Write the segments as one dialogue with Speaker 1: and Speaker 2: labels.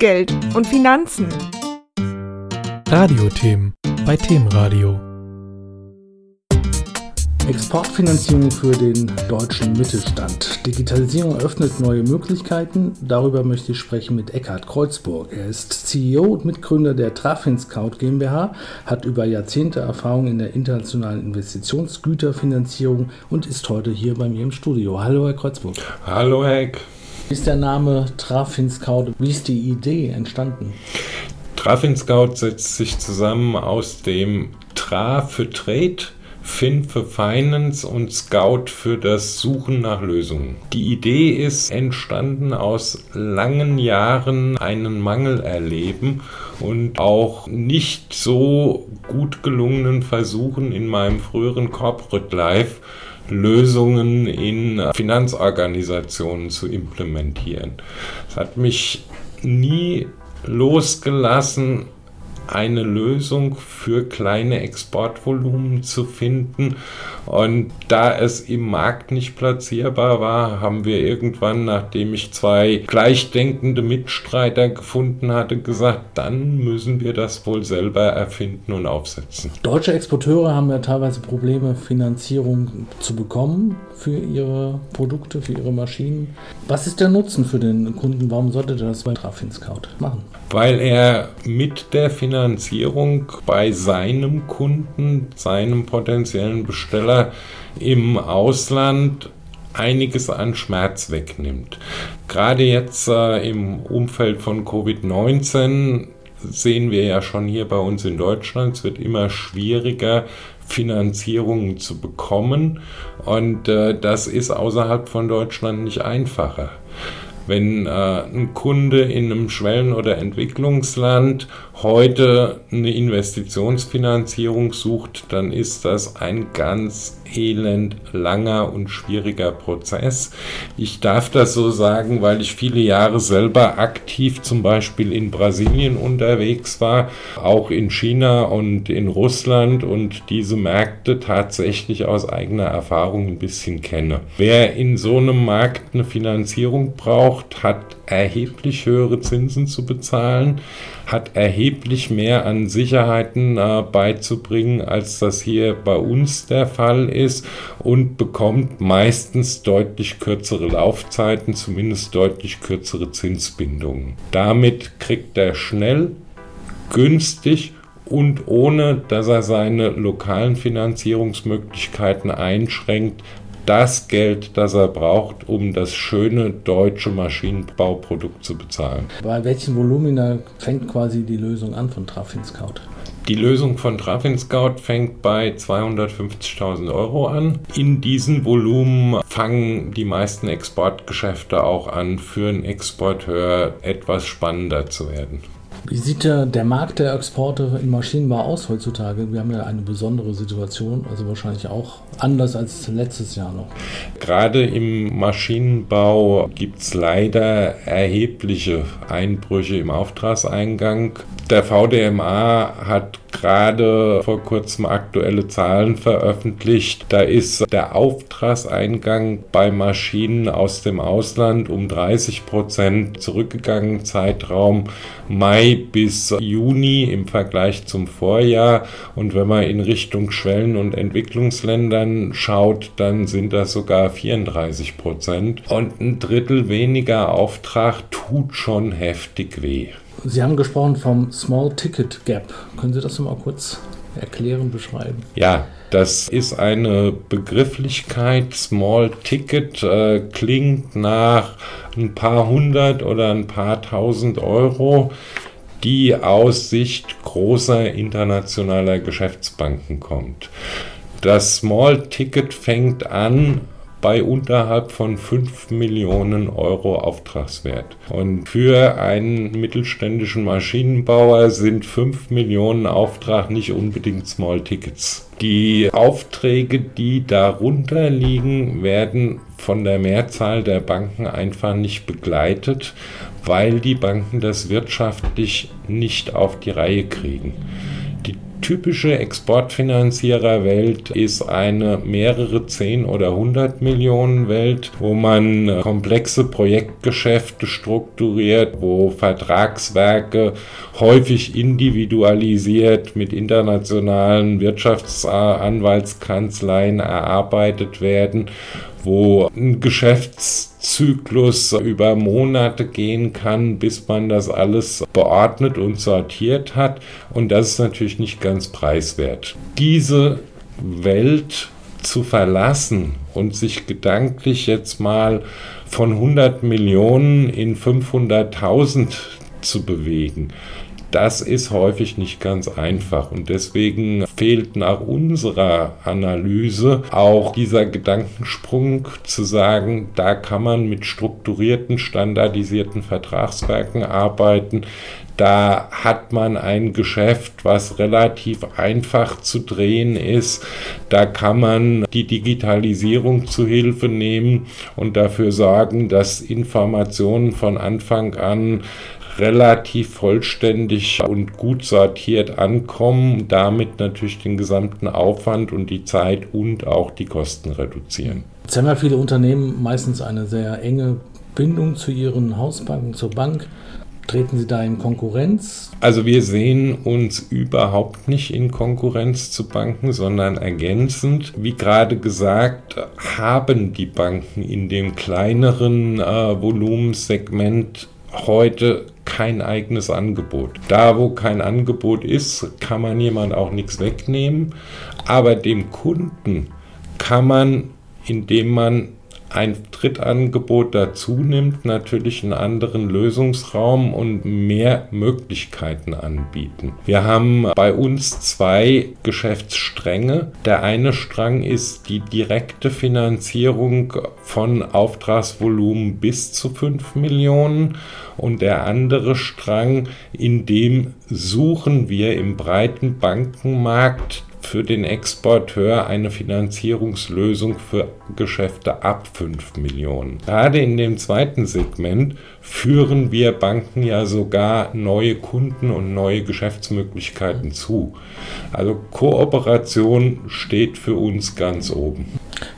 Speaker 1: Geld und Finanzen.
Speaker 2: Radiothemen bei Themenradio.
Speaker 3: Exportfinanzierung für den deutschen Mittelstand. Digitalisierung eröffnet neue Möglichkeiten. Darüber möchte ich sprechen mit Eckhard Kreuzburg. Er ist CEO und Mitgründer der Trafin Scout GmbH, hat über Jahrzehnte Erfahrung in der internationalen Investitionsgüterfinanzierung und ist heute hier bei mir im Studio. Hallo, Herr Kreuzburg.
Speaker 4: Hallo, Herr Eck.
Speaker 3: Wie ist der Name Trafin Scout? Wie ist die Idee entstanden?
Speaker 4: Trafin Scout setzt sich zusammen aus dem Tra für Trade Fin für Finance und Scout für das Suchen nach Lösungen. Die Idee ist entstanden aus langen Jahren einen Mangel erleben und auch nicht so gut gelungenen Versuchen in meinem früheren Corporate Life Lösungen in Finanzorganisationen zu implementieren. Es hat mich nie losgelassen, eine Lösung für kleine Exportvolumen zu finden. Und da es im Markt nicht platzierbar war, haben wir irgendwann, nachdem ich zwei gleichdenkende Mitstreiter gefunden hatte, gesagt, dann müssen wir das wohl selber erfinden und aufsetzen.
Speaker 3: Deutsche Exporteure haben ja teilweise Probleme, Finanzierung zu bekommen für ihre Produkte, für ihre Maschinen. Was ist der Nutzen für den Kunden? Warum sollte der das bei Trafin Scout machen?
Speaker 4: Weil er mit der Finanzierung bei seinem Kunden, seinem potenziellen Besteller im Ausland einiges an Schmerz wegnimmt. Gerade jetzt äh, im Umfeld von Covid-19 sehen wir ja schon hier bei uns in Deutschland, es wird immer schwieriger, Finanzierungen zu bekommen. Und äh, das ist außerhalb von Deutschland nicht einfacher. Wenn äh, ein Kunde in einem Schwellen- oder Entwicklungsland heute eine Investitionsfinanzierung sucht, dann ist das ein ganz elend langer und schwieriger Prozess. Ich darf das so sagen, weil ich viele Jahre selber aktiv zum Beispiel in Brasilien unterwegs war, auch in China und in Russland und diese Märkte tatsächlich aus eigener Erfahrung ein bisschen kenne. Wer in so einem Markt eine Finanzierung braucht, hat erheblich höhere Zinsen zu bezahlen, hat erheblich mehr an Sicherheiten äh, beizubringen, als das hier bei uns der Fall ist und bekommt meistens deutlich kürzere Laufzeiten, zumindest deutlich kürzere Zinsbindungen. Damit kriegt er schnell, günstig und ohne dass er seine lokalen Finanzierungsmöglichkeiten einschränkt, das Geld, das er braucht, um das schöne deutsche Maschinenbauprodukt zu bezahlen.
Speaker 3: Bei welchen Volumina fängt quasi die Lösung an von Trafin Scout?
Speaker 4: Die Lösung von Trafin Scout fängt bei 250.000 Euro an. In diesem Volumen fangen die meisten Exportgeschäfte auch an, für einen Exporteur etwas spannender zu werden.
Speaker 3: Wie sieht der, der Markt der Exporte im Maschinenbau aus heutzutage? Wir haben ja eine besondere Situation, also wahrscheinlich auch anders als letztes Jahr noch.
Speaker 4: Gerade im Maschinenbau gibt es leider erhebliche Einbrüche im Auftragseingang. Der VDMA hat gerade vor kurzem aktuelle Zahlen veröffentlicht. Da ist der Auftragseingang bei Maschinen aus dem Ausland um 30 Prozent zurückgegangen, Zeitraum Mai bis Juni im Vergleich zum Vorjahr. Und wenn man in Richtung Schwellen- und Entwicklungsländern schaut, dann sind das sogar 34 Prozent. Und ein Drittel weniger Auftrag tut schon heftig weh.
Speaker 3: Sie haben gesprochen vom Small Ticket Gap. Können Sie das mal kurz erklären, beschreiben?
Speaker 4: Ja, das ist eine Begrifflichkeit. Small Ticket äh, klingt nach ein paar hundert oder ein paar tausend Euro, die aus Sicht großer internationaler Geschäftsbanken kommt. Das Small Ticket fängt an bei unterhalb von 5 Millionen Euro Auftragswert. Und für einen mittelständischen Maschinenbauer sind 5 Millionen Auftrag nicht unbedingt Small Tickets. Die Aufträge, die darunter liegen, werden von der Mehrzahl der Banken einfach nicht begleitet, weil die Banken das wirtschaftlich nicht auf die Reihe kriegen. Typische Exportfinanziererwelt ist eine mehrere 10 oder 100 Millionen Welt, wo man äh, komplexe Projektgeschäfte strukturiert, wo Vertragswerke häufig individualisiert mit internationalen Wirtschaftsanwaltskanzleien erarbeitet werden wo ein Geschäftszyklus über Monate gehen kann, bis man das alles beordnet und sortiert hat. Und das ist natürlich nicht ganz preiswert. Diese Welt zu verlassen und sich gedanklich jetzt mal von 100 Millionen in 500.000 zu bewegen, das ist häufig nicht ganz einfach und deswegen fehlt nach unserer Analyse auch dieser Gedankensprung zu sagen, da kann man mit strukturierten, standardisierten Vertragswerken arbeiten. Da hat man ein Geschäft, was relativ einfach zu drehen ist. Da kann man die Digitalisierung zu Hilfe nehmen und dafür sorgen, dass Informationen von Anfang an relativ vollständig und gut sortiert ankommen, damit natürlich den gesamten Aufwand und die Zeit und auch die Kosten reduzieren.
Speaker 3: Jetzt haben ja viele Unternehmen meistens eine sehr enge Bindung zu ihren Hausbanken, zur Bank. Treten Sie da in Konkurrenz?
Speaker 4: Also wir sehen uns überhaupt nicht in Konkurrenz zu Banken, sondern ergänzend. Wie gerade gesagt, haben die Banken in dem kleineren äh, Volumenssegment heute kein eigenes Angebot. Da, wo kein Angebot ist, kann man jemand auch nichts wegnehmen, aber dem Kunden kann man, indem man ein Drittangebot dazu nimmt, natürlich einen anderen Lösungsraum und mehr Möglichkeiten anbieten. Wir haben bei uns zwei Geschäftsstränge. Der eine Strang ist die direkte Finanzierung von Auftragsvolumen bis zu 5 Millionen und der andere Strang, in dem suchen wir im breiten Bankenmarkt für den Exporteur eine Finanzierungslösung für Geschäfte ab 5 Millionen. Gerade in dem zweiten Segment führen wir Banken ja sogar neue Kunden und neue Geschäftsmöglichkeiten zu. Also Kooperation steht für uns ganz oben.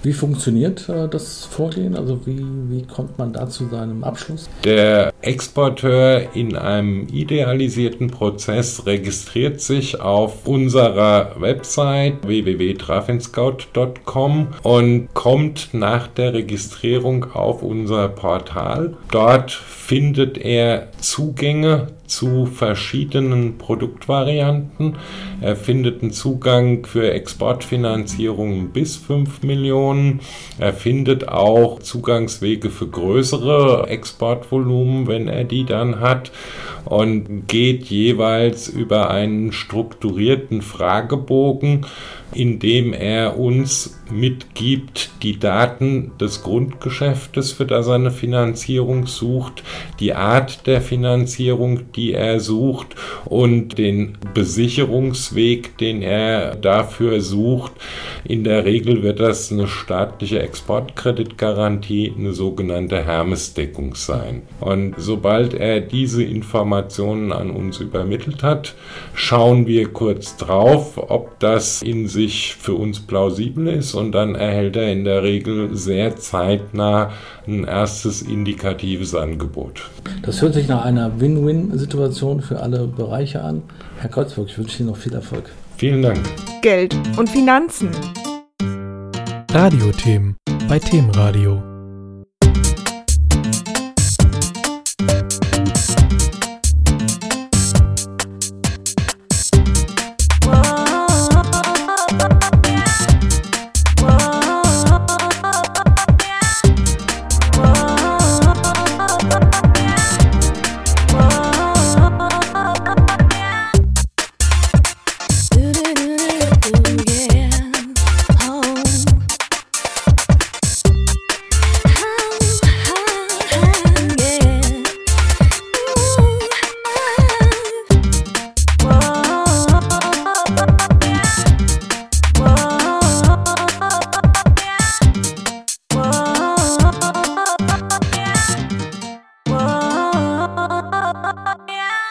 Speaker 3: Wie funktioniert äh, das Vorgehen? Also wie, wie kommt man da zu seinem Abschluss?
Speaker 4: Der Exporteur in einem idealisierten Prozess registriert sich auf unserer Website www.trafinscout.com und kommt nach der Registrierung auf unser Portal. Dort findet er Zugänge zu verschiedenen Produktvarianten. Er findet einen Zugang für Exportfinanzierungen bis 5 Millionen. Er findet auch Zugangswege für größere Exportvolumen, wenn er die dann hat und geht jeweils über einen strukturierten Fragebogen indem er uns mitgibt die Daten des Grundgeschäftes, für das er eine Finanzierung sucht, die Art der Finanzierung, die er sucht und den Besicherungsweg, den er dafür sucht. In der Regel wird das eine staatliche Exportkreditgarantie, eine sogenannte Hermesdeckung sein. Und sobald er diese Informationen an uns übermittelt hat, schauen wir kurz drauf, ob das in sich für uns plausibel ist und dann erhält er in der Regel sehr zeitnah ein erstes indikatives Angebot.
Speaker 3: Das hört sich nach einer Win-Win-Situation für alle Bereiche an. Herr Kreuzburg, ich wünsche Ihnen noch viel Erfolg.
Speaker 4: Vielen Dank.
Speaker 2: Geld und Finanzen. Radiothemen bei Themenradio.